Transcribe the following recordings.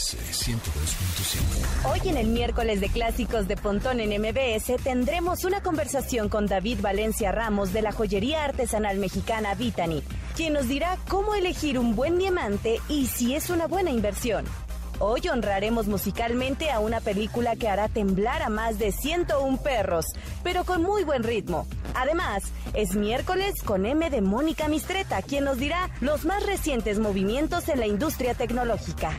MBS 102.5. Hoy en el miércoles de clásicos de Pontón en MBS tendremos una conversación con David Valencia Ramos de la joyería artesanal mexicana Vitani, quien nos dirá cómo elegir un buen diamante y si es una buena inversión. Hoy honraremos musicalmente a una película que hará temblar a más de 101 perros, pero con muy buen ritmo. Además, es miércoles con M de Mónica Mistreta, quien nos dirá los más recientes movimientos en la industria tecnológica.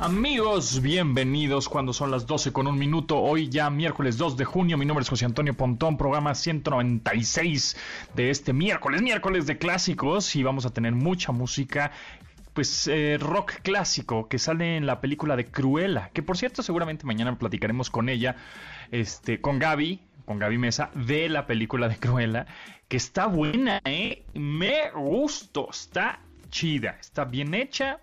Amigos, bienvenidos cuando son las 12 con un minuto. Hoy ya miércoles 2 de junio. Mi nombre es José Antonio Pontón, programa 196 de este miércoles, miércoles de clásicos. Y vamos a tener mucha música pues eh, rock clásico que sale en la película de Cruella, que por cierto seguramente mañana platicaremos con ella, este, con Gaby, con Gaby Mesa, de la película de Cruella, que está buena, ¿eh? Me gustó, está chida, está bien hecha.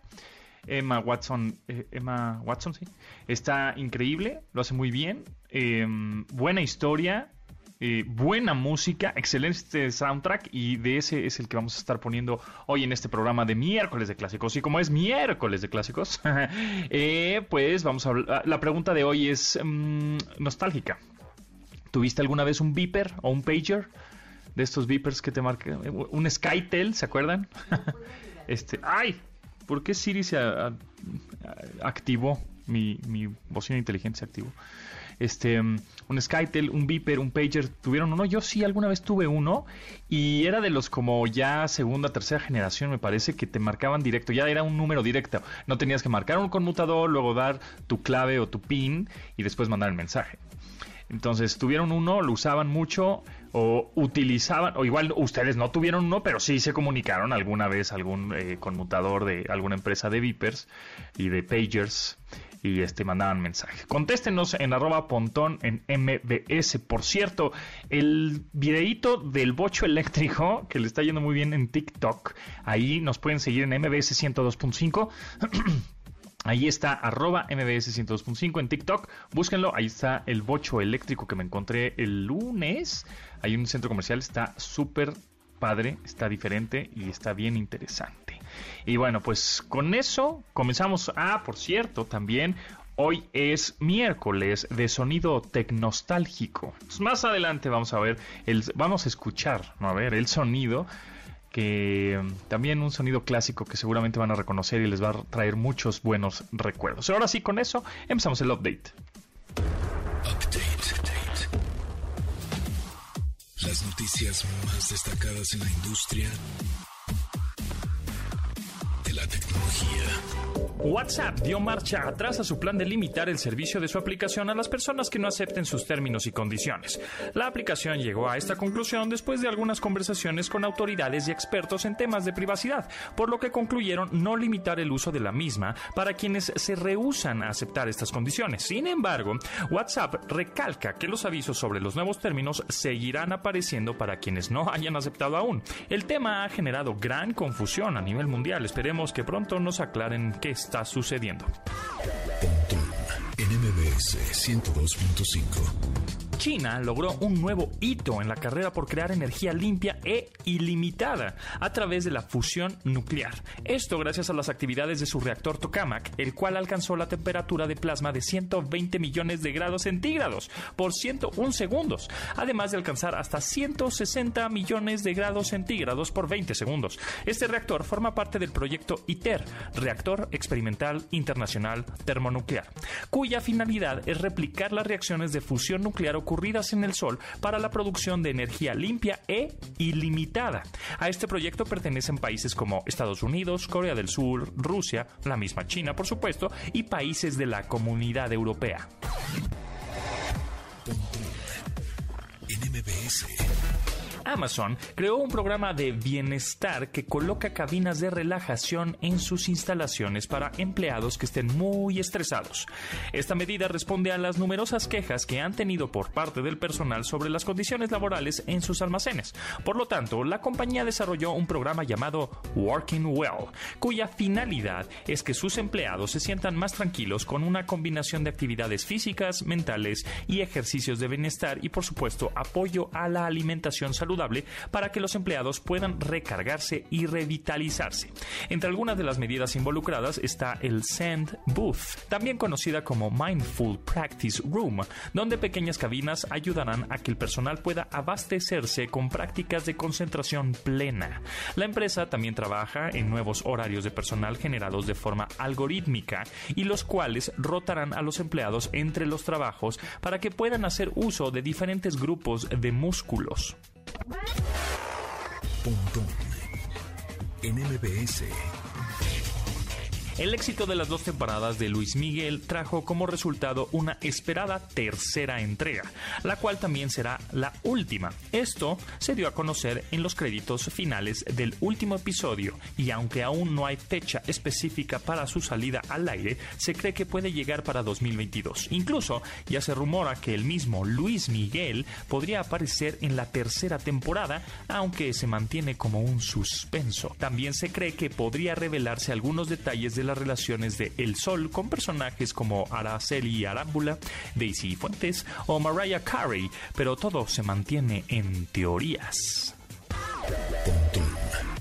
Emma Watson, eh, Emma Watson, sí, está increíble, lo hace muy bien, em, buena historia, eh, buena música, excelente soundtrack y de ese es el que vamos a estar poniendo hoy en este programa de miércoles de clásicos. Y como es miércoles de clásicos, eh, pues vamos a hablar. La pregunta de hoy es mm, nostálgica. ¿Tuviste alguna vez un beeper o un pager? De estos beepers que te marcan. Un Skytel, ¿se acuerdan? este, ¡ay! ¿Por qué Siri se activó? Mi, mi bocina inteligente se activó este, un Skytel, un Beeper, un Pager, ¿tuvieron uno? Yo sí, alguna vez tuve uno y era de los como ya segunda, tercera generación, me parece, que te marcaban directo, ya era un número directo, no tenías que marcar un conmutador, luego dar tu clave o tu PIN y después mandar el mensaje. Entonces tuvieron uno, lo usaban mucho o utilizaban, o igual ustedes no tuvieron uno, pero sí se comunicaron alguna vez algún eh, conmutador de alguna empresa de Vipers y de Pagers y este mandaban mensaje. Contéstenos en arroba pontón en MBS. Por cierto, el videíto del bocho eléctrico, que le está yendo muy bien en TikTok, ahí nos pueden seguir en MBS 102.5. Ahí está, arroba MBS 102.5 en TikTok. Búsquenlo. Ahí está el bocho eléctrico que me encontré el lunes. Hay un centro comercial. Está súper padre, está diferente y está bien interesante. Y bueno, pues con eso comenzamos. Ah, por cierto, también Hoy es miércoles de sonido tecnostálgico. más adelante vamos a ver, el, vamos a escuchar, ¿no? a ver, el sonido que mm, también un sonido clásico que seguramente van a reconocer y les va a traer muchos buenos recuerdos. Ahora sí, con eso empezamos el update. Update. Las noticias más destacadas en la industria WhatsApp dio marcha atrás a su plan de limitar el servicio de su aplicación a las personas que no acepten sus términos y condiciones. La aplicación llegó a esta conclusión después de algunas conversaciones con autoridades y expertos en temas de privacidad, por lo que concluyeron no limitar el uso de la misma para quienes se rehusan a aceptar estas condiciones. Sin embargo, WhatsApp recalca que los avisos sobre los nuevos términos seguirán apareciendo para quienes no hayan aceptado aún. El tema ha generado gran confusión a nivel mundial. Esperemos que pronto nos aclaren qué está sucediendo. en MBS 102.5. China logró un nuevo hito en la carrera por crear energía limpia e ilimitada a través de la fusión nuclear. Esto gracias a las actividades de su reactor Tokamak, el cual alcanzó la temperatura de plasma de 120 millones de grados centígrados por 101 segundos, además de alcanzar hasta 160 millones de grados centígrados por 20 segundos. Este reactor forma parte del proyecto ITER, Reactor Experimental Internacional Termonuclear, cuya finalidad es replicar las reacciones de fusión nuclear ocurridas en el Sol para la producción de energía limpia e ilimitada. A este proyecto pertenecen países como Estados Unidos, Corea del Sur, Rusia, la misma China, por supuesto, y países de la Comunidad Europea. Amazon creó un programa de bienestar que coloca cabinas de relajación en sus instalaciones para empleados que estén muy estresados. Esta medida responde a las numerosas quejas que han tenido por parte del personal sobre las condiciones laborales en sus almacenes. Por lo tanto, la compañía desarrolló un programa llamado Working Well, cuya finalidad es que sus empleados se sientan más tranquilos con una combinación de actividades físicas, mentales y ejercicios de bienestar y por supuesto apoyo a la alimentación saludable para que los empleados puedan recargarse y revitalizarse. Entre algunas de las medidas involucradas está el Send Booth, también conocida como Mindful Practice Room, donde pequeñas cabinas ayudarán a que el personal pueda abastecerse con prácticas de concentración plena. La empresa también trabaja en nuevos horarios de personal generados de forma algorítmica y los cuales rotarán a los empleados entre los trabajos para que puedan hacer uso de diferentes grupos de músculos. Pontón en MBS. El éxito de las dos temporadas de Luis Miguel trajo como resultado una esperada tercera entrega, la cual también será la última. Esto se dio a conocer en los créditos finales del último episodio y aunque aún no hay fecha específica para su salida al aire, se cree que puede llegar para 2022. Incluso ya se rumora que el mismo Luis Miguel podría aparecer en la tercera temporada, aunque se mantiene como un suspenso. También se cree que podría revelarse algunos detalles de las relaciones de El Sol con personajes como Araceli Arámbula, Daisy Fuentes o Mariah Carey, pero todo se mantiene en teorías.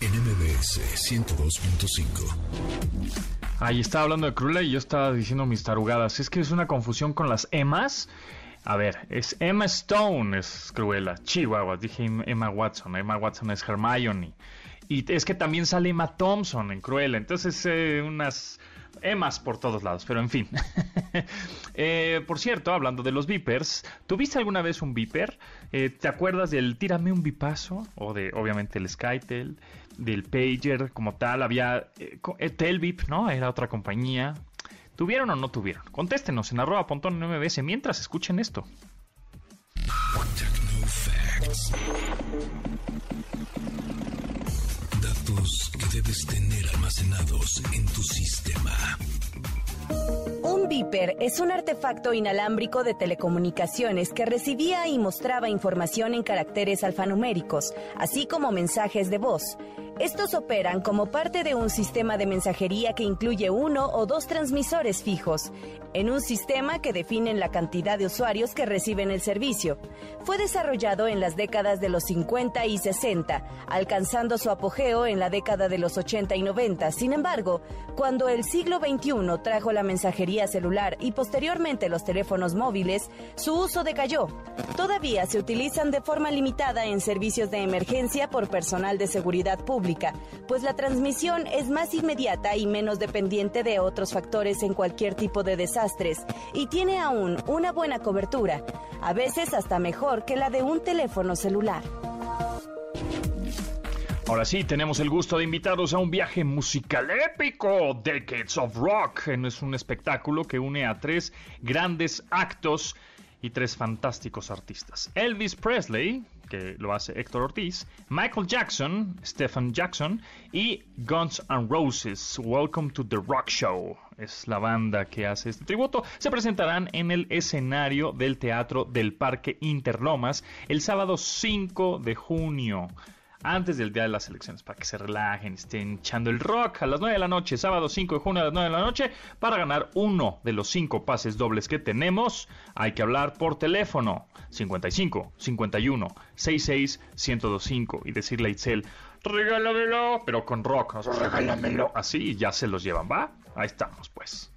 NMBS 102.5 Ahí estaba hablando de Cruella y yo estaba diciendo mis tarugadas. Es que es una confusión con las Emmas. A ver, es Emma Stone, es Cruella. Chihuahua, dije Emma Watson. Emma Watson es Hermione. Y es que también sale Emma Thompson en Cruella. Entonces, eh, unas Emmas por todos lados. Pero en fin. Eh, por cierto, hablando de los Vipers, ¿tuviste alguna vez un Viper? Eh, ¿Te acuerdas del Tírame un Vipazo? O de, obviamente, el Skytel, del Pager como tal. Había Telvip, ¿no? Era otra compañía. ¿Tuvieron o no tuvieron? Contéstenos en arroba pontón mbs mientras escuchen esto debes tener almacenados en tu sistema. Un beeper es un artefacto inalámbrico de telecomunicaciones que recibía y mostraba información en caracteres alfanuméricos, así como mensajes de voz. Estos operan como parte de un sistema de mensajería que incluye uno o dos transmisores fijos, en un sistema que define la cantidad de usuarios que reciben el servicio. Fue desarrollado en las décadas de los 50 y 60, alcanzando su apogeo en la década de los 80 y 90. Sin embargo, cuando el siglo XXI trajo la mensajería celular y posteriormente los teléfonos móviles, su uso decayó. Todavía se utilizan de forma limitada en servicios de emergencia por personal de seguridad pública pues la transmisión es más inmediata y menos dependiente de otros factores en cualquier tipo de desastres y tiene aún una buena cobertura, a veces hasta mejor que la de un teléfono celular. Ahora sí, tenemos el gusto de invitaros a un viaje musical épico, Decades of Rock. Es un espectáculo que une a tres grandes actos y tres fantásticos artistas. Elvis Presley, que lo hace Héctor Ortiz, Michael Jackson, Stephen Jackson y Guns N' Roses. Welcome to the Rock Show. Es la banda que hace este tributo. Se presentarán en el escenario del Teatro del Parque Interlomas el sábado 5 de junio antes del día de las elecciones para que se relajen, estén echando el rock a las 9 de la noche, sábado 5 de junio a las 9 de la noche, para ganar uno de los cinco pases dobles que tenemos. Hay que hablar por teléfono 55 51 66 1025 y decirle a Itzel, regálamelo, pero con rock, regálamelo, así ya se los llevan, ¿va? Ahí estamos, pues.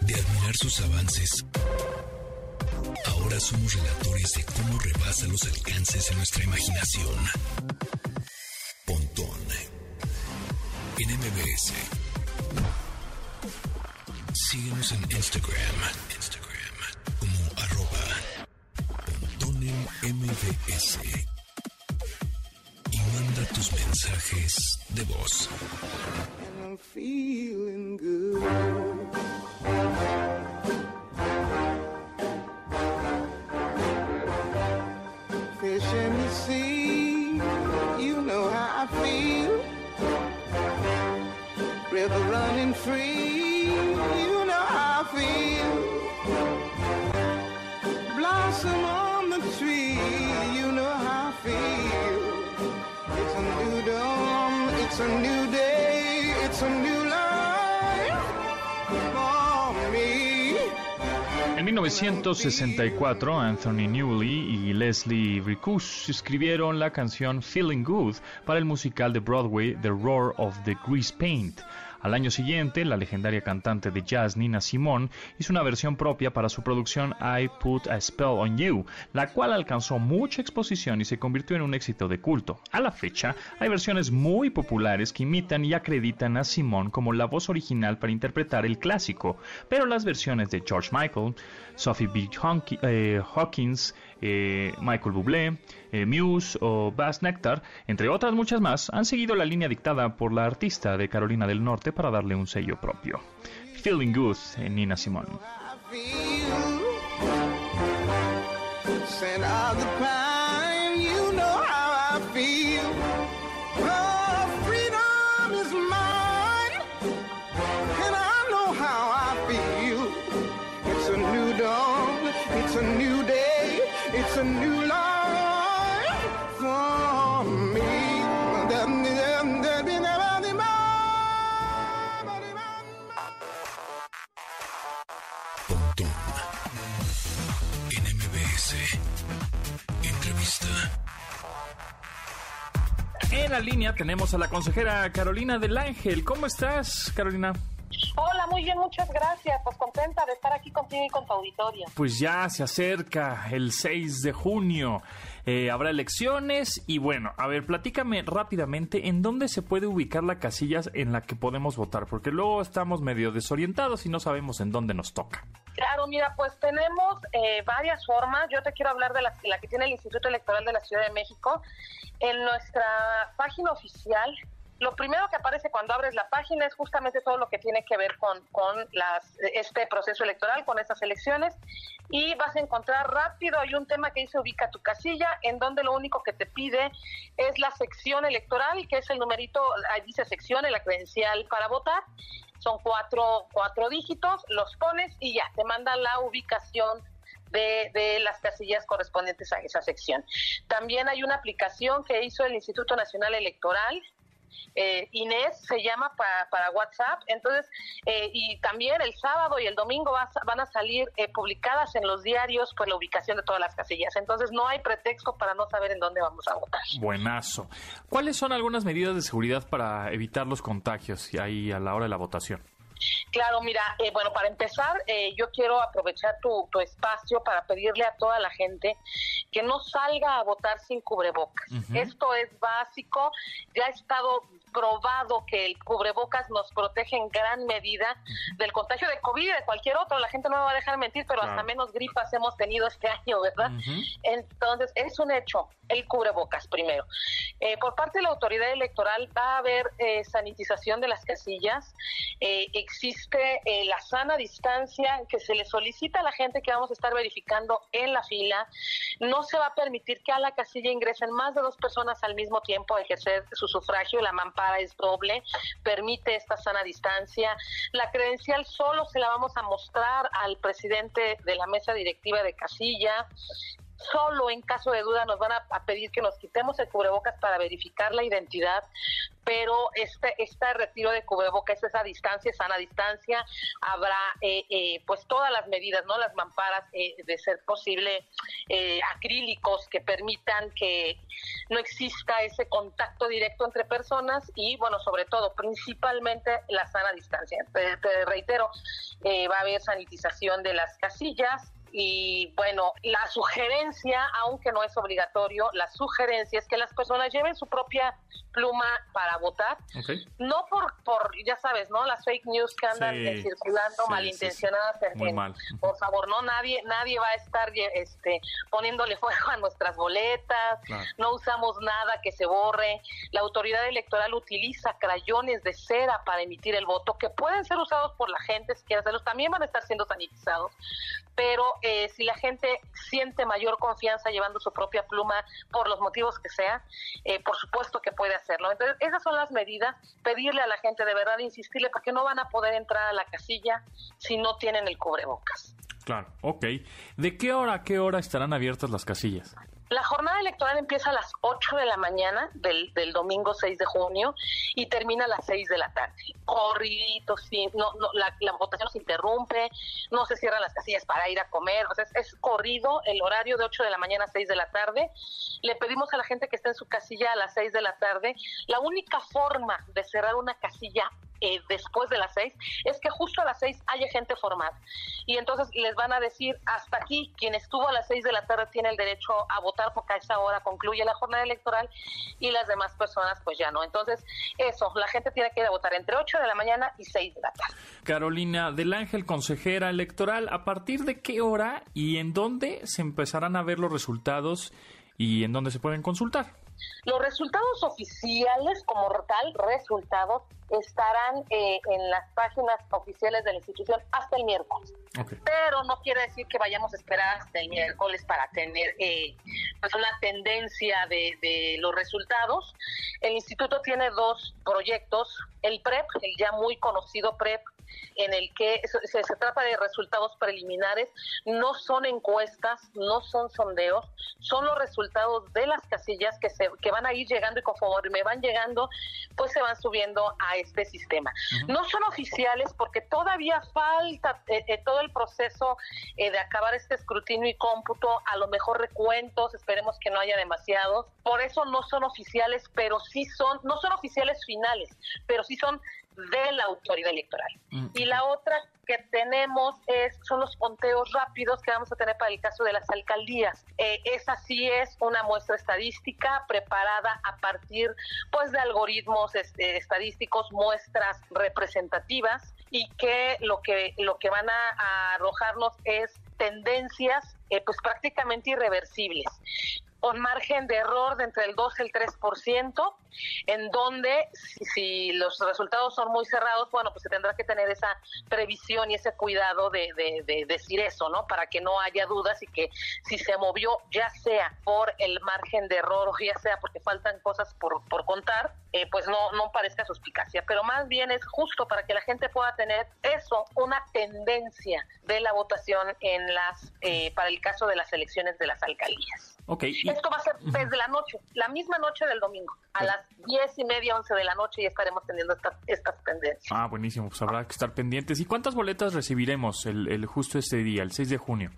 De admirar sus avances Ahora somos relatores de cómo rebasa los alcances de nuestra imaginación. Pontón en MBS. Síguenos en Instagram. Instagram como arroba Pontón en. Y manda tus mensajes de voz. I'm feeling good. En 1964, Anthony Newley y Leslie Ricus escribieron la canción Feeling Good para el musical de Broadway The Roar of the Grease Paint. Al año siguiente, la legendaria cantante de jazz Nina Simone hizo una versión propia para su producción I Put a Spell on You, la cual alcanzó mucha exposición y se convirtió en un éxito de culto. A la fecha, hay versiones muy populares que imitan y acreditan a Simone como la voz original para interpretar el clásico, pero las versiones de George Michael, Sophie B. eh, Hawkins, eh, Michael Bublé, eh, Muse o Bass Nectar, entre otras muchas más, han seguido la línea dictada por la artista de Carolina del Norte para darle un sello propio. Feeling Good en Nina Simone. La línea tenemos a la consejera Carolina del Ángel. ¿Cómo estás, Carolina? Hola, muy bien, muchas gracias. Pues contenta de estar aquí contigo y con tu auditorio. Pues ya se acerca el 6 de junio. Eh, habrá elecciones y bueno, a ver, platícame rápidamente en dónde se puede ubicar la casilla en la que podemos votar, porque luego estamos medio desorientados y no sabemos en dónde nos toca. Claro, mira, pues tenemos eh, varias formas. Yo te quiero hablar de la, que tiene el Instituto Electoral de la Ciudad de México. En nuestra página oficial lo primero que aparece cuando abres la página es justamente todo lo que tiene que ver con, con las, este proceso electoral, con estas elecciones, y vas a encontrar rápido, hay un tema que dice ubica tu casilla, en donde lo único que te pide es la sección electoral, que es el numerito, ahí dice sección, la credencial para votar, son cuatro, cuatro dígitos, los pones y ya, te manda la ubicación de, de, las casillas correspondientes a esa sección. También hay una aplicación que hizo el Instituto Nacional Electoral, eh, Inés se llama para, WhatsApp, entonces, eh, y también el sábado y el domingo van a salir eh, publicadas en los diarios pues la ubicación de todas las casillas, entonces no hay pretexto para no saber en dónde vamos a votar. Buenazo. ¿Cuáles son algunas medidas de seguridad para evitar los contagios ahí a la hora de la votación? Claro, mira, eh, bueno, para empezar, eh, yo quiero aprovechar tu, tu, espacio para pedirle a toda la gente que no salga a votar sin cubrebocas. Uh -huh. Esto es básico, ya ha estado probado que el cubrebocas nos protege en gran medida del contagio de COVID y de cualquier otro. La gente no me va a dejar mentir, pero claro. hasta menos gripas hemos tenido este año, ¿verdad? Uh -huh. Entonces, es un hecho, el cubrebocas primero. Eh, por parte de la autoridad electoral va a haber eh, sanitización de las casillas, eh, existe eh, la sana distancia que se le solicita a la gente que vamos a estar verificando en la fila. No se va a permitir que a la casilla ingresen más de dos personas al mismo tiempo a ejercer su sufragio. La mampara es doble, permite esta sana distancia. La credencial solo se la vamos a mostrar al presidente de la mesa directiva de casilla. Solo en caso de duda nos van a, a, pedir que nos quitemos el cubrebocas para verificar la identidad, pero este, este retiro de cubrebocas, esa distancia, sana distancia, habrá eh, eh, pues todas las medidas, no las mamparas eh, de ser posible eh, acrílicos que permitan que no exista ese contacto directo entre personas y bueno, sobre todo, principalmente la sana distancia. Te, te reitero, eh, va a haber sanitización de las casillas, y bueno, la sugerencia, aunque no es obligatorio, la sugerencia es que las personas lleven su propia pluma para votar, okay. no por, por, ya sabes, ¿no? Las fake news que andan sí, circulando sí, malintencionadas. Sí, Muy mal. Por favor, no, nadie, nadie va a estar este, poniéndole fuego a nuestras boletas, claro. no usamos nada que se borre. La autoridad electoral utiliza crayones de cera para emitir el voto, que pueden ser usados por la gente si quiere hacerlos, también van a estar siendo sanitizados, pero eh, si la gente siente mayor confianza llevando su propia pluma por los motivos que sea, eh, por supuesto que puede hacerlo. Entonces, esas son las medidas, pedirle a la gente de verdad, insistirle, porque no van a poder entrar a la casilla si no tienen el cubrebocas. Claro, ok. ¿De qué hora a qué hora estarán abiertas las casillas? La jornada electoral empieza a las 8 de la mañana del, del domingo 6 de junio y termina a las 6 de la tarde. Corridito, sí, no, no, la, la votación se interrumpe, no se cierran las casillas para ir a comer, o sea, es, es corrido el horario de 8 de la mañana a 6 de la tarde. Le pedimos a la gente que esté en su casilla a las 6 de la tarde. La única forma de cerrar una casilla eh, después de las seis, es que justo a las seis haya gente formada. Y entonces les van a decir, hasta aquí, quien estuvo a las seis de la tarde tiene el derecho a votar porque a esa hora concluye la jornada electoral y las demás personas pues ya no. Entonces, eso, la gente tiene que ir a votar entre 8 de la mañana y 6 de la tarde. Carolina del Ángel, consejera electoral, ¿a partir de qué hora y en dónde se empezarán a ver los resultados y en dónde se pueden consultar? Los resultados oficiales, como tal, resultados, estarán eh, en las páginas oficiales de la institución hasta el miércoles. Ok. Pero no quiere decir que vayamos a esperar hasta el miércoles para tener eh, pues una tendencia de, de los resultados. El instituto tiene dos proyectos, el PREP, el ya muy conocido PREP, en el que se, se- se trata de resultados preliminares, no son encuestas, no son sondeos, son los resultados de las casillas que, se, que van a ir llegando y conforme van llegando, pues se van subiendo a este sistema. No son oficiales porque todavía falta eh, eh, todo el proceso eh, de acabar este escrutinio y cómputo, a lo mejor recuentos, esperemos que no haya demasiados, por eso no son oficiales, pero sí son, no son oficiales finales, pero sí son de la autoridad electoral. Y la otra que tenemos es son los conteos rápidos que vamos a tener para el caso de las alcaldías. Eh, esa sí es una muestra estadística preparada a partir pues de algoritmos este, estadísticos, muestras representativas y que lo que lo que van a, a arrojarnos es tendencias eh, pues prácticamente irreversibles con margen de error de entre el 2 y el 3%, en donde si, si los resultados son muy cerrados, bueno, pues se tendrá que tener esa previsión y ese cuidado de, de- de decir eso, ¿no? Para que no haya dudas y que si se movió, ya sea por el margen de error o ya sea porque faltan cosas por, contar, eh, pues no, no parezca suspicacia, pero más bien es justo para que la gente pueda tener eso, una tendencia de la votación en las, eh, para el caso de las elecciones de las alcaldías. Ok, y- Esto va a ser desde la noche, la misma noche del domingo, a las diez y media, once de la noche y estaremos teniendo estas, estas tendencias. Ah, buenísimo, pues habrá que estar pendientes. ¿Y cuántas boletas recibiremos el, el justo este día, el 6 de junio?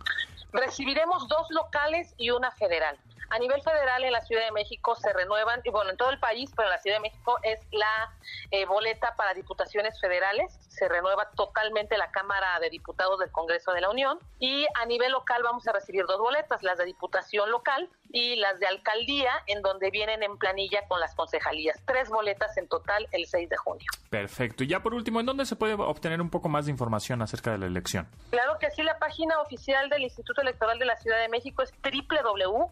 Recibiremos dos locales y una federal. A nivel federal en la Ciudad de México se renuevan, y bueno, en todo el país, pero en la Ciudad de México es la eh, boleta para diputaciones federales, se renueva totalmente la Cámara de Diputados del Congreso de la Unión y a nivel local vamos a recibir dos boletas, las de diputación local y las de alcaldía, en donde vienen en planilla con las concejalías. Tres boletas en total el 6 de junio. Perfecto. Y ya por último, ¿en dónde se puede obtener un poco más de información acerca de la elección? Claro que sí, la página oficial del Instituto Electoral de la Ciudad de México es www.iecm.mx.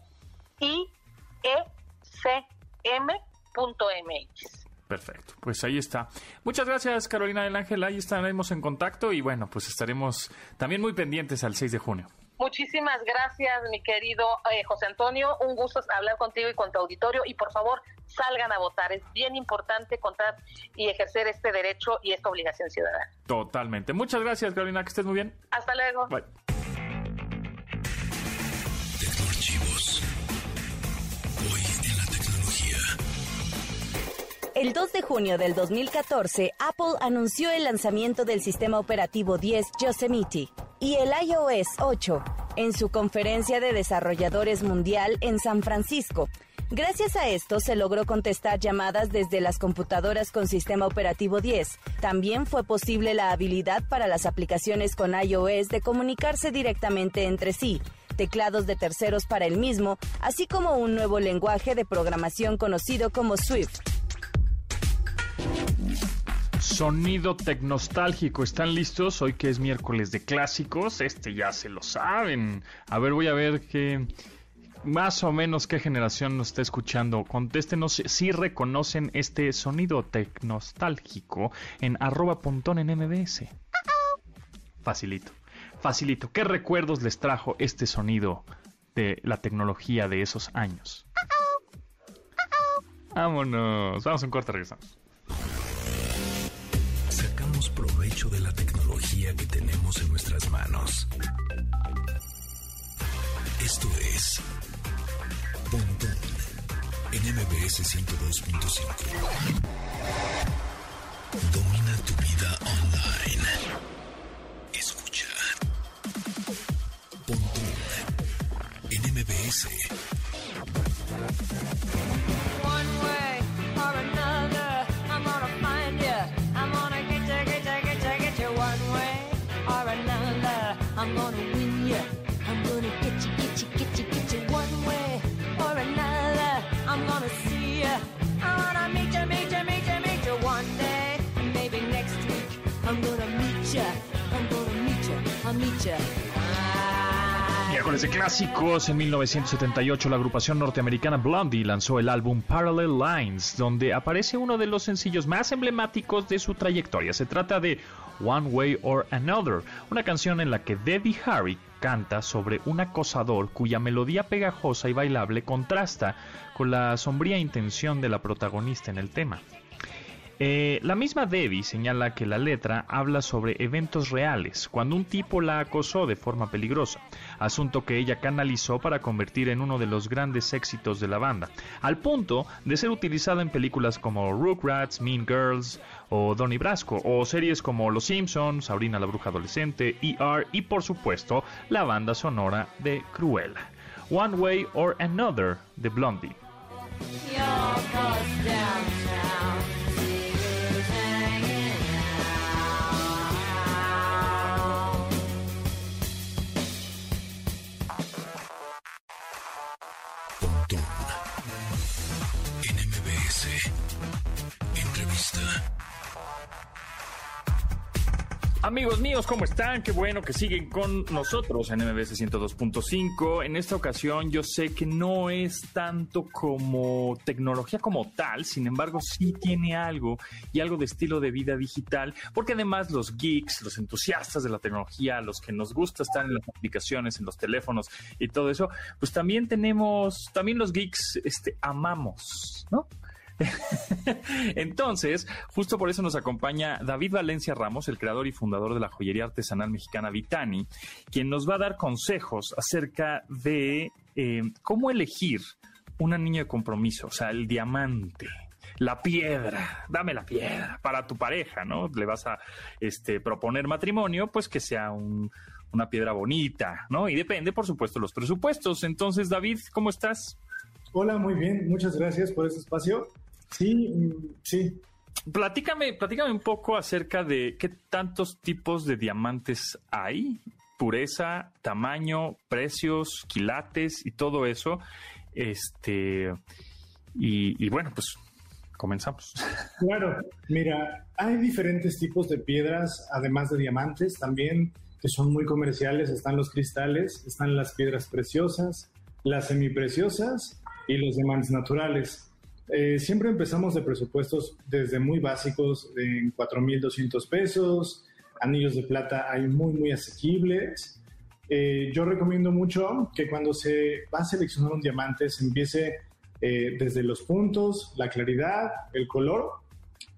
Perfecto, pues ahí está. Muchas gracias Carolina del Ángel, ahí estaremos en contacto y bueno, pues estaremos también muy pendientes al 6 de junio. Muchísimas gracias, mi querido eh, José Antonio. Un gusto hablar contigo y con tu auditorio. Y por favor, salgan a votar. Es bien importante contar y ejercer este derecho y esta obligación ciudadana. Totalmente. Muchas gracias Carolina, que estés muy bien. Hasta luego. Bye. El 2 de junio del 2014, Apple anunció el lanzamiento del sistema operativo 10 Yosemite y el iOS 8 en su conferencia de desarrolladores mundial en San Francisco. Gracias a esto se logró contestar llamadas desde las computadoras con sistema operativo 10. También fue posible la habilidad para las aplicaciones con iOS de comunicarse directamente entre sí, teclados de terceros para el mismo, así como un nuevo lenguaje de programación conocido como Swift. Sonido tecnostálgico, ¿están listos? Hoy que es miércoles de clásicos, este ya se lo saben. A ver, voy a ver qué más o menos qué generación nos está escuchando. Contéstenos si reconocen este sonido tecnostálgico en arroba pontón en MBS. Facilito. Facilito. ¿Qué recuerdos les trajo este sonido de la tecnología de esos años? Vámonos. Vamos a un corte, regresamos. De la tecnología que tenemos en nuestras manos. Esto es Pontón en MBS 102.5. Domina tu vida online. Escucha. Pontón en MBS. One way or another, Miércoles de clásicos. En 1978, la agrupación norteamericana Blondie lanzó el álbum Parallel Lines, donde aparece uno de los sencillos más emblemáticos de su trayectoria. Se trata de One Way or Another, una canción en la que Debbie Harry canta sobre un acosador cuya melodía pegajosa y bailable contrasta con la sombría intención de la protagonista en el tema. Eh, la misma Debbie señala que la letra habla sobre eventos reales, cuando un tipo la acosó de forma peligrosa, asunto que ella canalizó para convertir en uno de los grandes éxitos de la banda, al punto de ser utilizada en películas como Rugrats, Mean Girls o Donnie Brasco, o series como Los Simpsons, Sabrina la Bruja Adolescente, ER y por supuesto la banda sonora de Cruella. One Way or Another de Blondie. Amigos míos, ¿cómo están? Qué bueno que siguen con nosotros en MBS 102.5. En esta ocasión yo sé que no es tanto como tecnología como tal, sin embargo sí tiene algo y algo de estilo de vida digital, porque además los geeks, los entusiastas de la tecnología, los que nos gusta estar en las aplicaciones, en los teléfonos y todo eso, pues también tenemos, también los geeks este, amamos, ¿no? Entonces, justo por eso nos acompaña David Valencia Ramos, el creador y fundador de la joyería artesanal mexicana Vitani, quien nos va a dar consejos acerca de eh, cómo elegir un anillo de compromiso, o sea, el diamante. La piedra, dame la piedra para tu pareja, ¿no? Le vas a este, proponer matrimonio, pues que sea un- una piedra bonita, ¿no? Y depende, por supuesto, los presupuestos. Entonces, David, ¿cómo estás? Hola, muy bien, muchas gracias por este espacio. Sí, mm, sí. Platícame, platícame un poco acerca de qué tantos tipos de diamantes hay, pureza, tamaño, precios, quilates y todo eso. Este y, y bueno, pues comenzamos. Claro, mira, hay diferentes tipos de piedras, además de diamantes, también que son muy comerciales. Están los cristales, están las piedras preciosas, las semipreciosas y los diamantes naturales. Eh, siempre empezamos de presupuestos desde muy básicos, en 4.200 pesos. Anillos de plata hay muy, muy asequibles. Eh, yo recomiendo mucho que cuando se va a seleccionar un diamante se empiece eh, desde los puntos, la claridad, el color.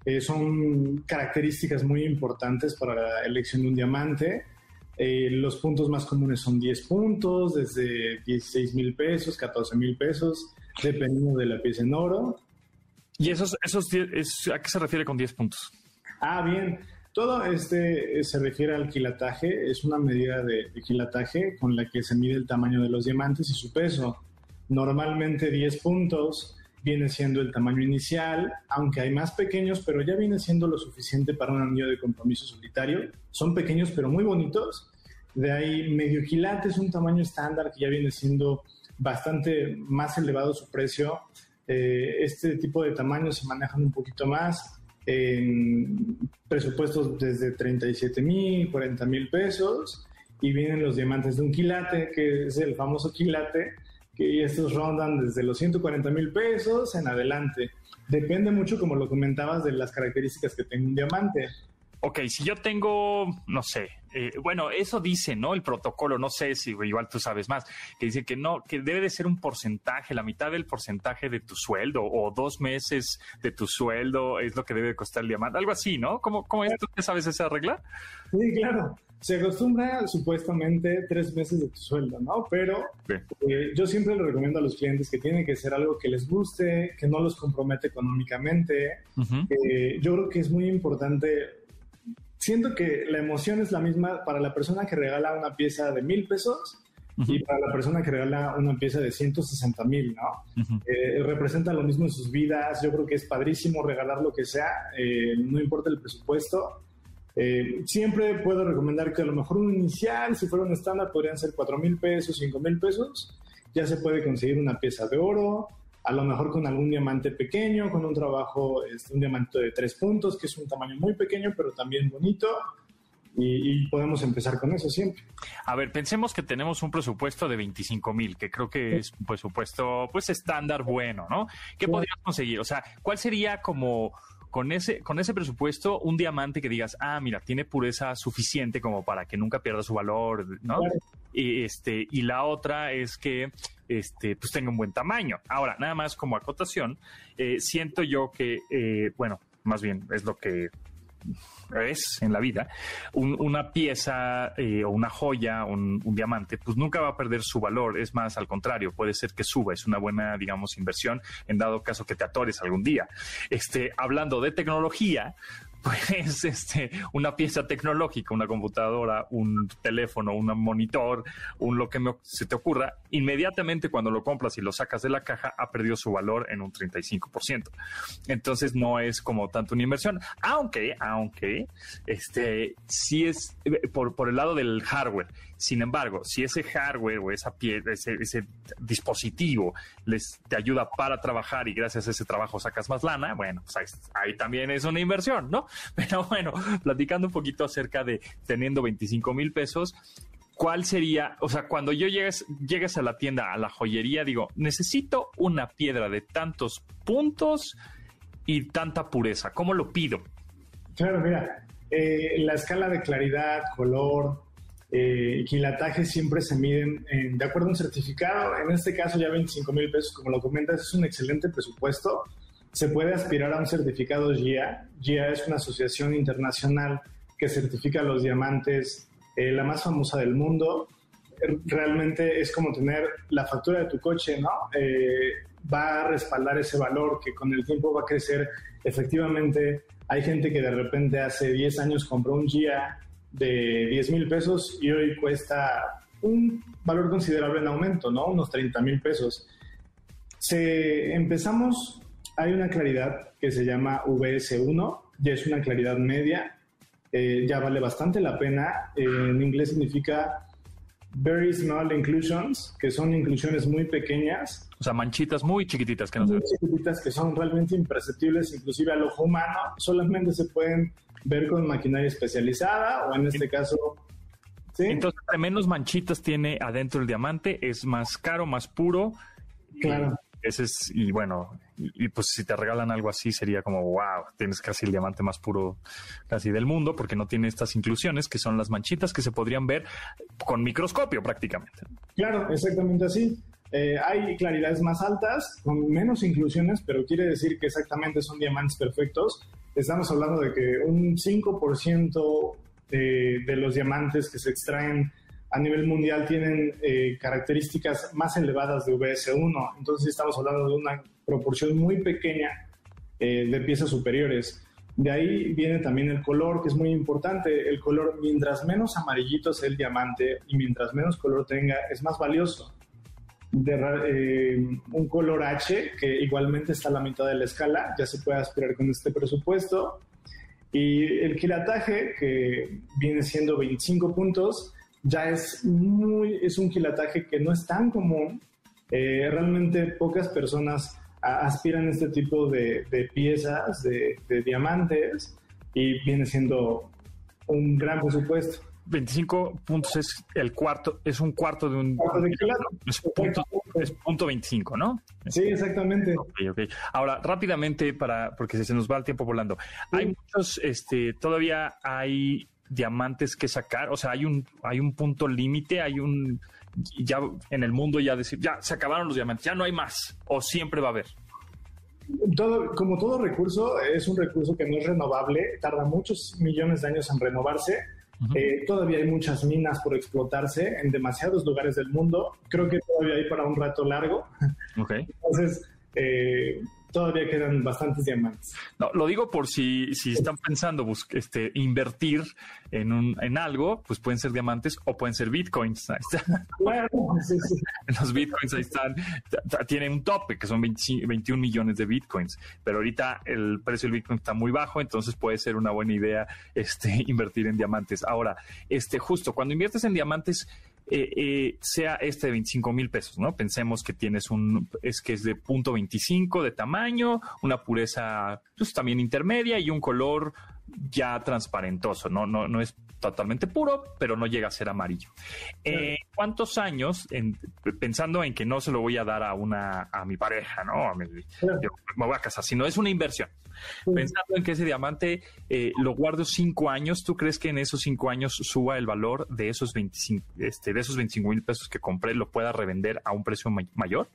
Eh, son características muy importantes para la elección de un diamante. Eh, los puntos más comunes son 10 puntos, desde 16 mil pesos, 14 mil pesos, dependiendo de la pieza en oro. ¿Y esos, esos es- a qué se refiere con 10 puntos? Ah, bien. Todo este eh, se refiere al quilataje. Es una medida de, de quilataje con la que se mide el tamaño de los diamantes y su peso. Normalmente 10 puntos viene siendo el tamaño inicial, aunque hay más pequeños, pero ya viene siendo lo suficiente para un anillo de compromiso solitario. Son pequeños pero muy bonitos. De ahí medio quilate es un tamaño estándar que ya viene siendo bastante más elevado su precio. Eh, este tipo de tamaños se manejan un poquito más en presupuestos desde 37 mil, 40 mil pesos y vienen los diamantes de un quilate, que es el famoso quilate, que estos rondan desde los 140 mil pesos en adelante. Depende mucho, como lo comentabas, de las características que tenga un diamante. ok, si yo tengo, no sé, eh, bueno, eso dice, ¿no? El protocolo, no sé si igual tú sabes más, que dice que no, que debe de ser un porcentaje, la mitad del porcentaje de tu sueldo o dos meses de tu sueldo es lo que debe costar el diamante, algo así, ¿no? ¿Cómo, cómo es? ¿Tú sabes esa regla? Sí, claro. Se acostumbra supuestamente tres meses de tu sueldo, ¿no? Pero Sí. eh, yo siempre le recomiendo a los clientes que tiene que ser algo que les guste, que no los compromete económicamente. Eh, yo creo que es muy importante. Siento que la emoción es la misma para la persona que regala una pieza de mil pesos y para la persona que regala una pieza de 160 mil, ¿no? Eh, representa lo mismo en sus vidas. Yo creo que es padrísimo regalar lo que sea, eh, no importa el presupuesto. Eh, siempre puedo recomendar que a lo mejor un inicial, si fuera un estándar, podrían ser 4 mil pesos, 5 mil pesos. Ya se puede conseguir una pieza de oro, a lo mejor con algún diamante pequeño, con un trabajo, este, un diamante de tres puntos, que es un tamaño muy pequeño, pero también bonito. Y, y podemos empezar con eso siempre. A ver, pensemos que tenemos un presupuesto de 25 mil, que creo que es un presupuesto, pues, estándar bueno, ¿no? ¿Qué podrías conseguir? O sea, ¿cuál sería como con ese, con ese presupuesto un diamante que digas, ah, mira, tiene pureza suficiente como para que nunca pierda su valor, ¿no? Claro. Y, este, y la otra es que este, pues tenga un buen tamaño. Ahora, nada más como acotación, eh, siento yo que, eh, bueno, más bien es lo que es en la vida, un- una pieza eh, o una joya, un, un diamante, pues nunca va a perder su valor. Es más, al contrario, puede ser que suba. Es una buena, digamos, inversión en dado caso que te atores algún día. Este, hablando de tecnología, pues este, una pieza tecnológica, una computadora, un teléfono, un monitor, un lo que me- se te ocurra, inmediatamente cuando lo compras y lo sacas de la caja ha perdido su valor en un 35%. Entonces no es como tanto una inversión, aunque, aunque, este, sí es eh, por, por el lado del hardware. Sin embargo, si ese hardware o esa pie- ese, dispositivo les te ayuda para trabajar y gracias a ese trabajo sacas más lana, bueno, pues ahí, ahí también es una inversión, ¿no? Pero bueno, platicando un poquito acerca de teniendo 25 mil pesos, ¿cuál sería, o sea, cuando yo llegues, llegues a la tienda, a la joyería, digo, necesito una piedra de tantos puntos y tanta pureza, ¿cómo lo pido? Claro, mira, eh, la escala de claridad, color, eh, quilataje siempre se miden en- de acuerdo a un certificado. En este caso ya 25 mil pesos, como lo comentas, es un excelente presupuesto. Se puede aspirar a un certificado GIA. GIA es una asociación internacional que certifica los diamantes, eh, la más famosa del mundo. Realmente es como tener la factura de tu coche, ¿no? Eh, va a respaldar ese valor que con el tiempo va a crecer. Efectivamente, hay gente que de repente hace 10 años compró un GIA de 10 mil pesos y hoy cuesta un valor considerable en aumento, ¿no? Unos 30 mil pesos. Se, empezamos, hay una claridad que se llama VS1, ya es una claridad media, eh, ya vale bastante la pena. Eh, en inglés significa Very Small Inclusions, que son inclusiones muy pequeñas, O sea, manchitas muy chiquititas que no se ven. chiquititas que son realmente imperceptibles, inclusive al ojo humano, solamente se pueden ver con maquinaria especializada o en este caso... ¿sí? Entonces, entre menos manchitas tiene adentro el diamante, es más caro, más puro. Claro. Y ese es, y bueno, y, y pues si te regalan algo así sería como, wow, tienes casi el diamante más puro casi del mundo, porque no tiene estas inclusiones que son las manchitas que se podrían ver con microscopio prácticamente. Claro, exactamente así. Eh, hay claridades más altas, con menos inclusiones, pero quiere decir que exactamente son diamantes perfectos. Estamos hablando de que un 5% de, de los diamantes que se extraen a nivel mundial tienen eh, características más elevadas de VS1. Entonces estamos hablando de una proporción muy pequeña eh, de piezas superiores. De ahí viene también el color, que es muy importante. El color, mientras menos amarillito sea el diamante y mientras menos color tenga, es más valioso. De eh, un color H, que igualmente está a la mitad de la escala, ya se puede aspirar con este presupuesto. Y el quilataje, que viene siendo 25 puntos, ya es, muy, es un quilataje que no es tan común. Eh, realmente pocas personas a- aspiran este tipo de, de piezas, de, de diamantes, y viene siendo un gran presupuesto. 25 puntos es el cuarto, es un cuarto de un Cuarto de kilómetro. es punto, es punto 25, ¿no? Sí, exactamente. Ok, ok. Ahora, rápidamente, para, porque se nos va el tiempo volando. Hay muchos, este, todavía hay diamantes que sacar, o sea, hay un, hay un punto límite, hay un, ya en el mundo ya decir, ya se acabaron los diamantes, ya no hay más, o siempre va a haber. Todo, como todo recurso, es un recurso que no es renovable, tarda muchos millones de años en renovarse. Eh, todavía hay muchas minas por explotarse en demasiados lugares del mundo. Creo que todavía hay para un rato largo. Ok. Entonces, eh, todavía quedan bastantes diamantes. No, lo digo por si, si están pensando este, invertir en, un, en algo, pues pueden ser diamantes o pueden ser bitcoins. Ahí está. Claro, sí, sí. Los bitcoins ahí están, tienen un tope que son 20 21 millones de bitcoins, pero ahorita el precio del bitcoin está muy bajo, entonces puede ser una buena idea este, invertir en diamantes. Ahora, este, justo cuando inviertes en diamantes, eh, eh, sea este de 25 mil pesos, ¿no? Pensemos que tienes un, es que es de punto 25 de tamaño, una pureza pues, también intermedia y un color ya transparentoso, ¿no? No, no es totalmente puro, pero no llega a ser amarillo. Eh, ¿Cuántos años, en- pensando en que no se lo voy a dar a una, a mi pareja, ¿no? A mi- Claro. yo me voy a casar, sino es una inversión. Pensando en que ese diamante eh, lo guardo cinco años, ¿tú crees que en esos cinco años suba el valor de esos 25, este, de esos 25 mil pesos que compré, lo pueda revender a un precio may- mayor?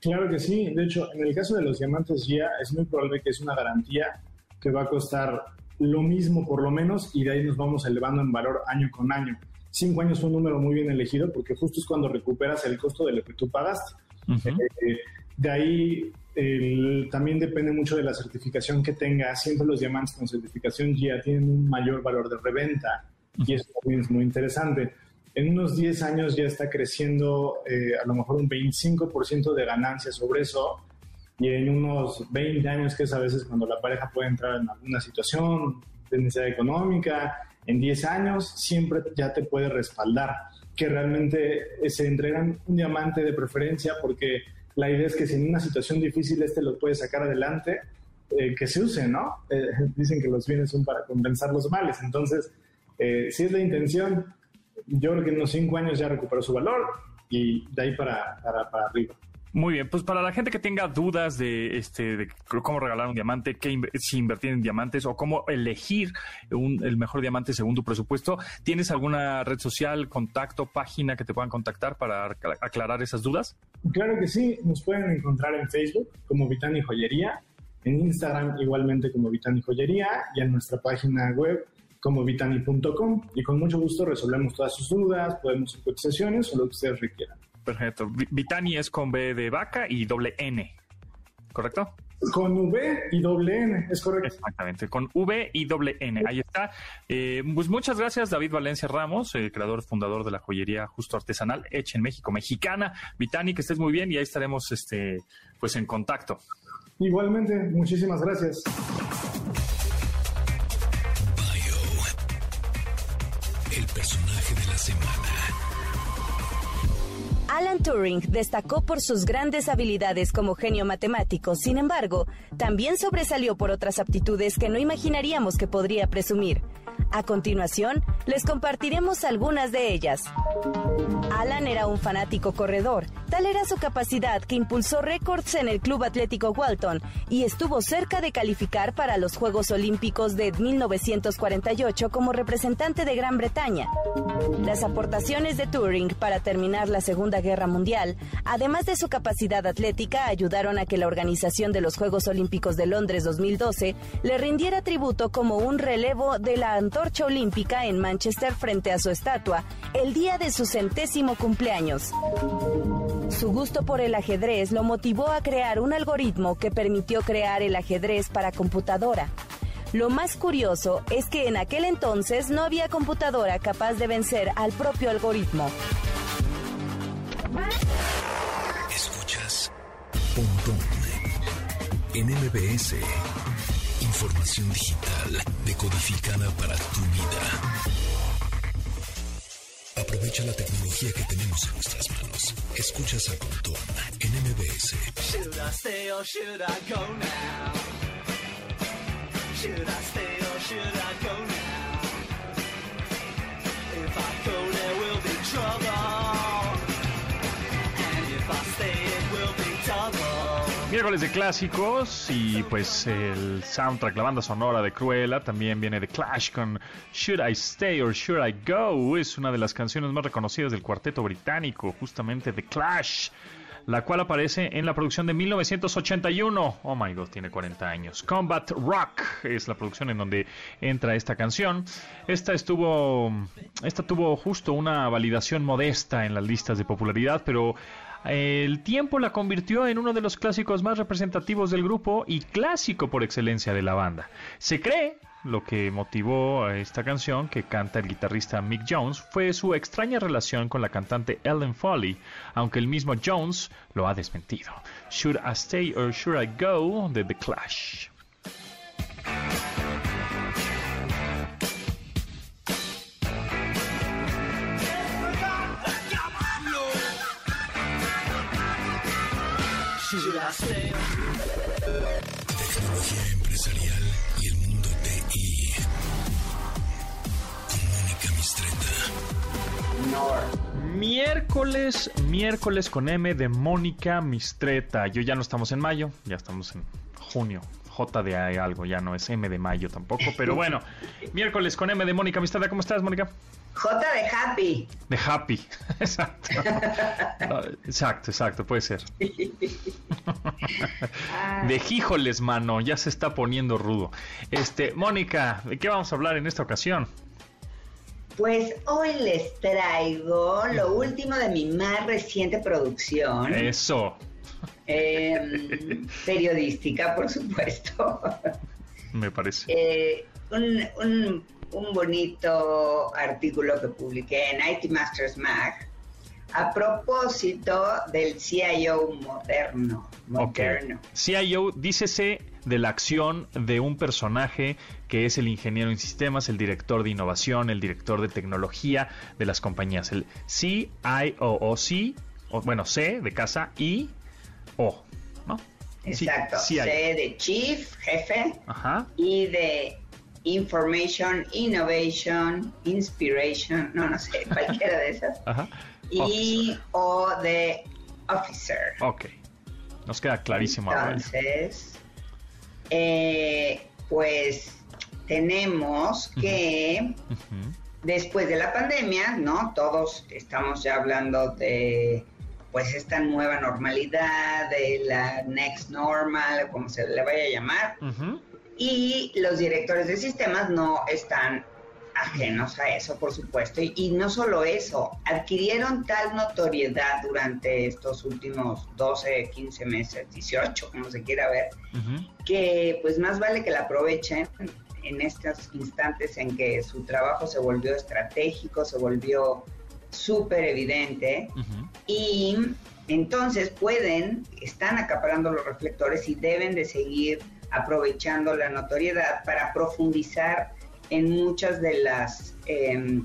Claro que sí. De hecho, en el caso de los diamantes GIA, es muy probable que es una garantía que va a costar lo mismo por lo menos y de ahí nos vamos elevando en valor año con año. Cinco años es un número muy bien elegido porque justo es cuando recuperas el costo de lo que tú pagaste. Eh, de ahí el- también depende mucho de la certificación que tenga. Siempre los diamantes con certificación GIA tienen un mayor valor de reventa y eso también es muy interesante. En unos 10 años ya está creciendo eh, a lo mejor un 25% de ganancia sobre eso y en unos 20 años, que es a veces cuando la pareja puede entrar en alguna situación de necesidad económica, en 10 años siempre ya te puede respaldar, que realmente se entregan un diamante de preferencia porque la idea es que si en una situación difícil este lo puede sacar adelante, eh, que se use, ¿no? Eh, dicen que los bienes son para compensar los males, entonces, eh, si es la intención, yo creo que en unos 5 años ya recuperó su valor y de ahí para, para, para arriba. Muy bien, pues para la gente que tenga dudas de este de cómo regalar un diamante, qué inv- si invertir en diamantes o cómo elegir un- el mejor diamante según tu presupuesto, ¿tienes alguna red social, contacto, página que te puedan contactar para acla- aclarar esas dudas? Claro que sí, nos pueden encontrar en Facebook como Vitani Joyería, en Instagram igualmente como Vitani Joyería y en nuestra página web como vitani.com y con mucho gusto resolvemos todas sus dudas, podemos hacer o lo que ustedes requieran. Perfecto. Vi- Vitani es con B de vaca y doble N, ¿correcto? Con V y doble N, es correcto. Exactamente, con V y doble N. Ahí está. Eh, pues muchas gracias, David Valencia Ramos, eh, creador, fundador de la joyería Justo Artesanal, hecha en México, mexicana. Vitani, que estés muy bien y ahí estaremos este, pues en contacto. Igualmente, muchísimas gracias. Bio. El personaje de la semana. Alan Turing destacó por sus grandes habilidades como genio matemático, sin embargo, también sobresalió por otras aptitudes que no imaginaríamos que podría presumir. A continuación, les compartiremos algunas de ellas. Alan era un fanático corredor, tal era su capacidad que impulsó récords en el Club Atlético Walton y estuvo cerca de calificar para los Juegos Olímpicos de 1948 como representante de Gran Bretaña. Las aportaciones de Turing para terminar la Segunda Guerra Mundial, además de su capacidad atlética, ayudaron a que la organización de los Juegos Olímpicos de Londres 2012 le rindiera tributo como un relevo de la antorcha olímpica en Manchester frente a su estatua el día de su centésimo cumpleaños. Su gusto por el ajedrez lo motivó a crear un algoritmo que permitió crear el ajedrez para computadora. Lo más curioso es que en aquel entonces no había computadora capaz de vencer al propio algoritmo. Escuchas Pontón en MBS. Información digital decodificada para tu vida. Aprovecha la tecnología que tenemos en nuestras manos. Escuchas a Pontón en MBS. Should I stay or should I go now? Should I stay or should I go now? If I go, there will be trouble. Miércoles de clásicos y pues el soundtrack, la banda sonora de Cruella también viene de Clash con Should I Stay or Should I Go? Es una de las canciones más reconocidas del cuarteto británico, justamente The Clash, la cual aparece en la producción de 1981. Oh my god, tiene 40 años. Combat Rock es la producción en donde entra esta canción. Esta estuvo, esta tuvo justo una validación modesta en las listas de popularidad, pero el tiempo la convirtió en uno de los clásicos más representativos del grupo y clásico por excelencia de la banda. Se cree lo que motivó a esta canción que canta el guitarrista Mick Jones fue su extraña relación con la cantante Ellen Foley, aunque el mismo Jones lo ha desmentido. Should I Stay or Should I Go de The Clash. Tecnología empresarial y el mundo TI. Con Mónica Mistreta. Miércoles, miércoles con M de Mónica Mistreta. Yo ya no estamos en mayo, ya estamos en junio. J de algo, ya no es M de mayo tampoco, pero bueno, miércoles con M de Mónica Mistreta. ¿Cómo estás, Mónica? J de Happy. De Happy, exacto. Exacto, exacto, puede ser. De híjoles, mano, ya se está poniendo rudo. Este, Mónica, ¿de qué vamos a hablar en esta ocasión? Pues hoy les traigo lo último de mi más reciente producción. Eso. eh, periodística, por supuesto. Me parece. Eh, un, un- un bonito artículo que publiqué en IT Masters Mag a propósito del CIO moderno. Moderno. CIO, dícese de la acción de un personaje que es el ingeniero en sistemas, el director de innovación, el director de tecnología de las compañías. El CIO o bueno, C de casa y O, ¿no? Exacto. C de Chief, jefe, Ajá. y de Information, Innovation, Inspiration, no, no sé, cualquiera de esas. Ajá. Y O de Officer. Ok. Nos queda clarísimo ahora. Entonces, eh, pues tenemos que después de la pandemia, ¿no? Todos estamos ya hablando de pues esta nueva normalidad, de la next normal, como se le vaya a llamar, Ujú. Y los directores de sistemas no están ajenos a eso, por supuesto. Y, y no solo eso, adquirieron tal notoriedad durante estos últimos 12, 15 meses, 18, como se quiera ver, que pues más vale que la aprovechen en estos instantes en que su trabajo se volvió estratégico, se volvió súper evidente y entonces pueden, están acaparando los reflectores y deben de seguir aprovechando la notoriedad para profundizar en muchas de las eh,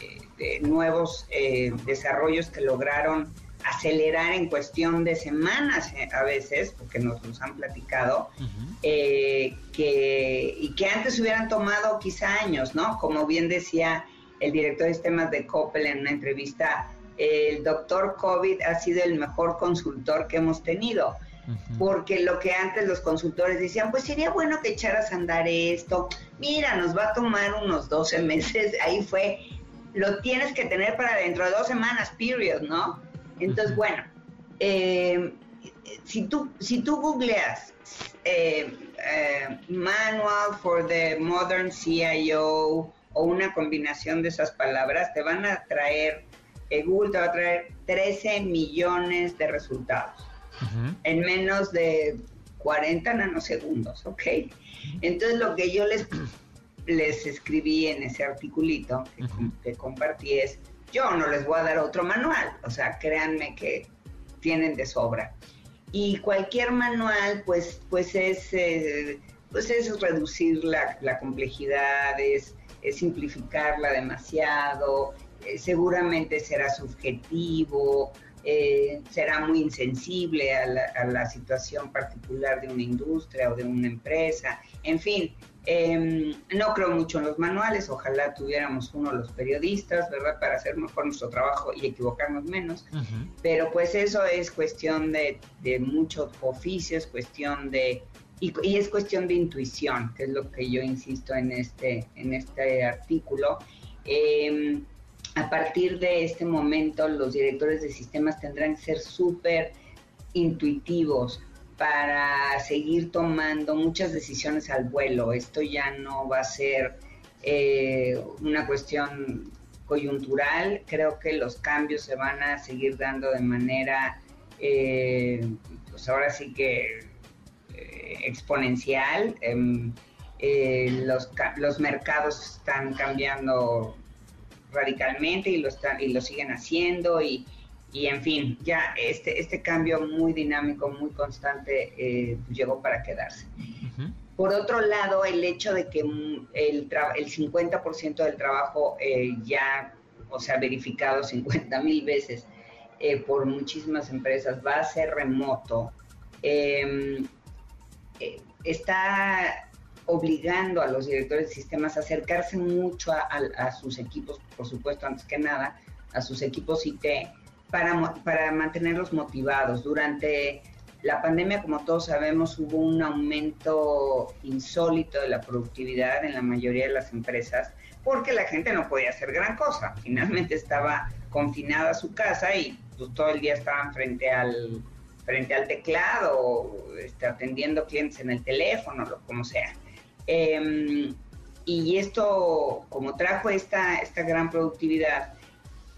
eh, de nuevos eh, desarrollos que lograron acelerar en cuestión de semanas eh, a veces, porque nos los han platicado, eh, que, y que antes hubieran tomado quizá años, ¿no? Como bien decía el director de sistemas de Coppel en una entrevista, el doctor COVID ha sido el mejor consultor que hemos tenido, Porque lo que antes los consultores decían, pues sería bueno que echaras a andar esto, mira, nos va a tomar unos 12 meses, ahí fue, lo tienes que tener para dentro de dos semanas, period, ¿no? Entonces, bueno, eh, si tú, si tú googleas eh, eh, Manual for the Modern CIO o una combinación de esas palabras, te van a traer, Google te va a traer 13 millones de resultados En menos de 40 nanosegundos, ¿ok? Entonces lo que yo les, les escribí en ese articulito que, com- que compartí es, yo no les voy a dar otro manual, o sea, créanme que tienen de sobra. Y cualquier manual, pues, pues es, eh, pues es reducir la, la complejidad, es, es simplificarla demasiado, eh, seguramente será subjetivo, eh, será muy insensible a la, a la situación particular de una industria o de una empresa. En fin, Em, no creo mucho en los manuales, ojalá tuviéramos uno los periodistas, ¿verdad? Para hacer mejor nuestro trabajo y equivocarnos menos. Pero pues eso es cuestión de, de mucho oficio, es cuestión de... Y, y es cuestión de intuición, que es lo que yo insisto en este, en este artículo. Em, a partir de este momento, los directores de sistemas tendrán que ser súper intuitivos, para seguir tomando muchas decisiones al vuelo. Esto ya no va a ser eh, una cuestión coyuntural, creo que los cambios se van a seguir dando de manera, eh, pues ahora sí que eh, exponencial. Em, los, los mercados están cambiando radicalmente y lo, están, y lo siguen haciendo y, y en fin, ya este, este cambio muy dinámico, muy constante, eh, llegó para quedarse. Por otro lado, el hecho de que mm, el, el 50% del trabajo eh, ya, o sea, verificado 50 mil veces eh, por muchísimas empresas, va a ser remoto, em, está obligando a los directores de sistemas a acercarse mucho a, sus equipos, por supuesto, antes que nada, a sus equipos IT para, para mantenerlos motivados. Durante la pandemia, como todos sabemos, hubo un aumento insólito de la productividad en la mayoría de las empresas porque la gente no podía hacer gran cosa. Finalmente estaba confinada a su casa y pues, todo el día estaban frente al frente al teclado, este, atendiendo clientes en el teléfono, lo como sea. Em, y esto, como trajo esta, esta gran productividad,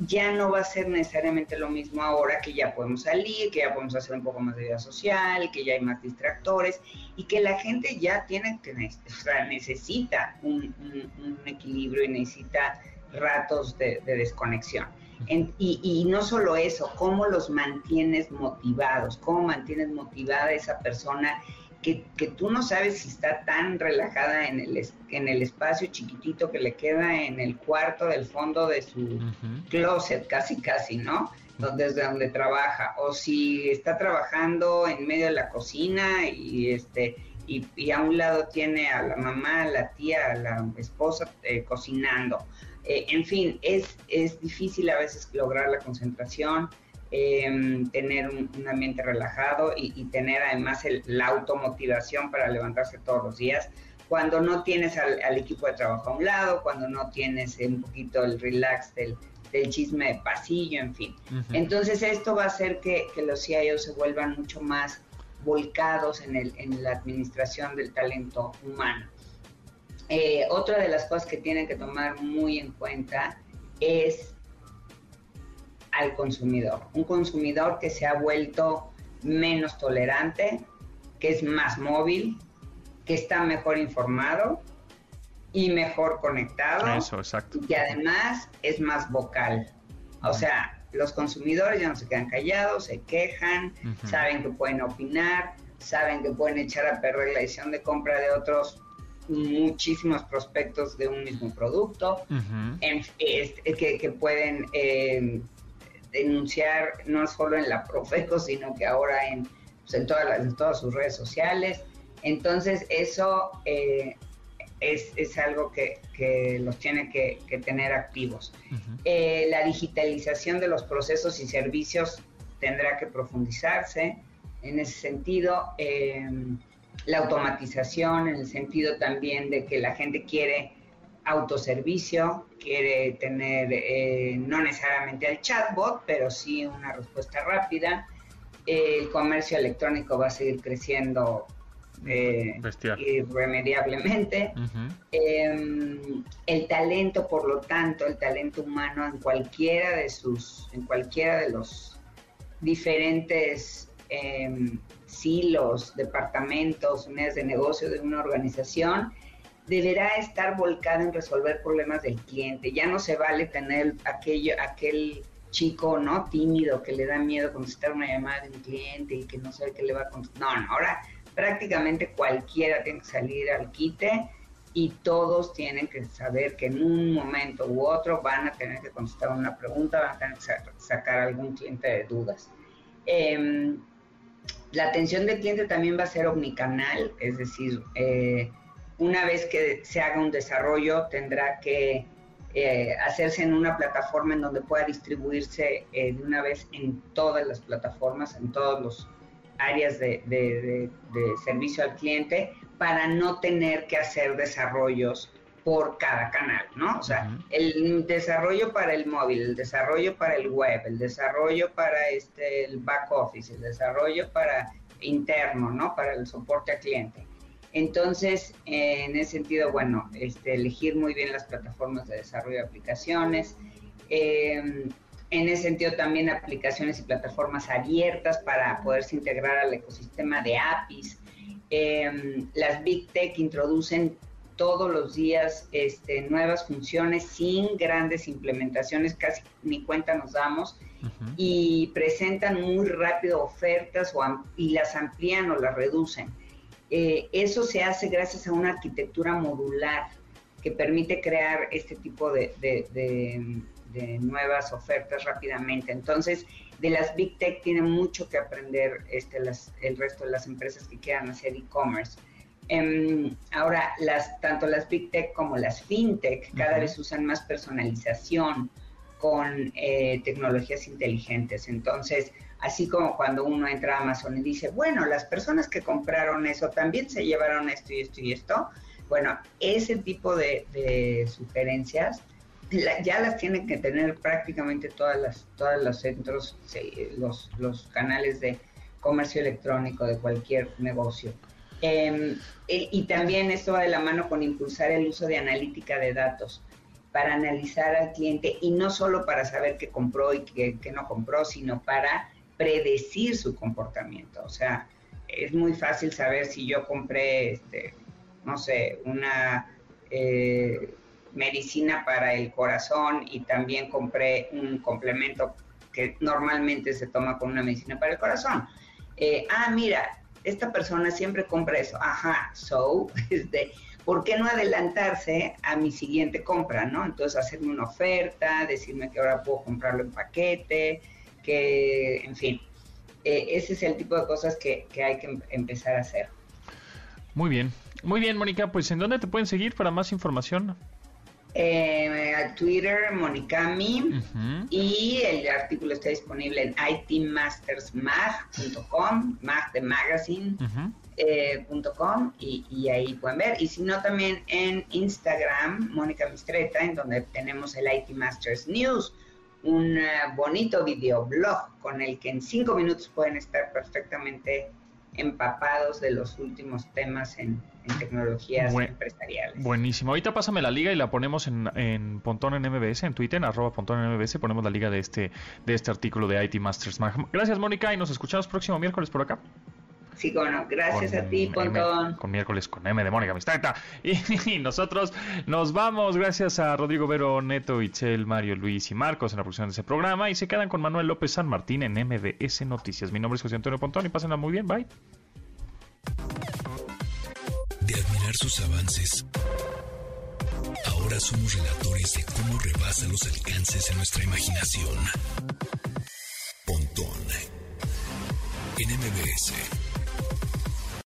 ya no va a ser necesariamente lo mismo ahora que ya podemos salir, que ya podemos hacer un poco más de vida social, que ya hay más distractores y que la gente ya tiene que, o sea, necesita un, equilibrio y necesita ratos de, desconexión. y, y, no solo eso, cómo los mantienes motivados, cómo mantienes motivada esa persona que, tú no sabes si está tan relajada en el, en el espacio chiquitito que le queda en el cuarto del fondo de su closet, casi casi, ¿no? Desde donde trabaja, o si está trabajando en medio de la cocina y este y, a un lado tiene a la mamá, a la tía, a la esposa eh, cocinando. Eh, en fin, es, es difícil a veces lograr la concentración. Em, tener un, ambiente relajado y, tener además la automotivación para levantarse todos los días. Cuando no tienes al, equipo de trabajo a un lado, cuando no tienes un poquito el relax del, chisme de pasillo, en fin. Entonces esto va a hacer que, los CIOs se vuelvan mucho más volcados en, el, en la administración del talento humano. Eh, otra de las cosas que tienen que tomar muy en cuenta es al consumidor. Un consumidor que se ha vuelto menos tolerante, que es más móvil, que está mejor informado y mejor conectado. Eso, exacto. Y que además es más vocal. O sea, los consumidores ya no se quedan callados, se quejan, saben que pueden opinar, saben que pueden echar a perder la decisión de compra de otros muchísimos prospectos de un mismo producto, que, pueden eh, denunciar no solo en la Profeco, sino que ahora en, pues, en, todas, en todas sus redes sociales. Entonces eso eh, es, es, algo que, que, los tiene que, tener activos. Eh, la digitalización de los procesos y servicios tendrá que profundizarse en ese sentido. Eh, la automatización, en el sentido también de que la gente quiere autoservicio, quiere tener eh, no necesariamente el chatbot, pero sí una respuesta rápida. el comercio electrónico va a seguir creciendo eh, irremediablemente. Em, el talento, por lo tanto, el talento humano en cualquiera de sus, en cualquiera de los diferentes em, silos, departamentos, unidades de negocio de una organización, deberá estar volcado en resolver problemas del cliente. Ya no se vale tener aquello, aquel chico no tímido que le da miedo contestar una llamada de un cliente y que no sabe qué le va a contestar. No, no, ahora prácticamente cualquiera tiene que salir al quite y todos tienen que saber que en un momento u otro van a tener que contestar una pregunta, van a tener que sacar algún cliente de dudas. Em, la atención del cliente también va a ser omnicanal, es decir, eh, una vez que se haga un desarrollo, tendrá que eh, hacerse en una plataforma en donde pueda distribuirse eh, de una vez en todas las plataformas, en todas las áreas de, de- de- de servicio al cliente, para no tener que hacer desarrollos por cada canal, ¿no? O sea, el desarrollo para el móvil, el desarrollo para el web, el desarrollo para este, el back office, el desarrollo para interno, ¿no? Para el soporte al cliente. Entonces, eh, en ese sentido, bueno, este, elegir muy bien las plataformas de desarrollo de aplicaciones. Eh, en ese sentido, también aplicaciones y plataformas abiertas para poderse integrar al ecosistema de APIs. Eh, las Big Tech introducen todos los días este, nuevas funciones sin grandes implementaciones, casi ni cuenta nos damos, y presentan muy rápido ofertas o y las amplían o las reducen. Eh, eso se hace gracias a una arquitectura modular que permite crear este tipo de, de- de- de nuevas ofertas rápidamente. Entonces, de las Big Tech tienen mucho que aprender este, las- el resto de las empresas que quieran hacer e-commerce. Em, ahora, las, tanto las Big Tech como las FinTech cada Ujú. vez usan más personalización con eh, tecnologías inteligentes. Entonces, así como cuando uno entra a Amazon y dice, bueno, las personas que compraron eso también se llevaron esto y esto y esto, bueno, ese tipo de, sugerencias ya las tienen que tener prácticamente todas las todos los centros, los, canales de comercio electrónico de cualquier negocio. Em, e- y también esto va de la mano con impulsar el uso de analítica de datos para analizar al cliente y no solo para saber qué compró y qué no compró, sino para predecir su comportamiento. O sea, es muy fácil saber si yo compré, este, no sé, una eh, medicina para el corazón y también compré un complemento que normalmente se toma con una medicina para el corazón. Eh, ah, mira, esta persona siempre compra eso. Ajá, so, este, ¿por qué no adelantarse a mi siguiente compra, no? Entonces hacerme una oferta, decirme que ahora puedo comprarlo en paquete, que, en fin, eh, ese es el tipo de cosas que, que hay que em- empezar a hacer. Muy bien. Muy bien, Mónica, pues ¿en dónde te pueden seguir para más información? Eh, a Twitter, Monicami, Ujú. y el artículo está disponible en itmastersmag.com, mag de magazine, eh, punto com, y, y ahí pueden ver. Y si no, también en Instagram, Mónica Mistreta, en donde tenemos el IT Masters News, un eh, bonito videoblog con el que en cinco minutos pueden estar perfectamente empapados de los últimos temas en, en tecnologías Buen- empresariales. Buenísimo. Ahorita pásame la liga y la ponemos en, en Pontón en MBS, en Twitter, en arroba Pontón en MBS, ponemos la liga de este, de este artículo de IT Masters. Gracias, Mónica, y nos escuchamos próximo miércoles por acá. Sí, bueno, gracias Con a ti, M, Pontón. con miércoles con M de Mónica Mistreta. Y, y nosotros nos vamos, gracias a Rodrigo Vero, Neto, Itzel, Mario, Luis y Marcos en la producción de ese programa. Y se quedan con Manuel López San Martín en MBS Noticias. Mi nombre es José Antonio Pontón y pásenla muy bien. Bye. De admirar sus avances, ahora somos relatores de cómo rebasa los alcances de nuestra imaginación. Pontón en MBS.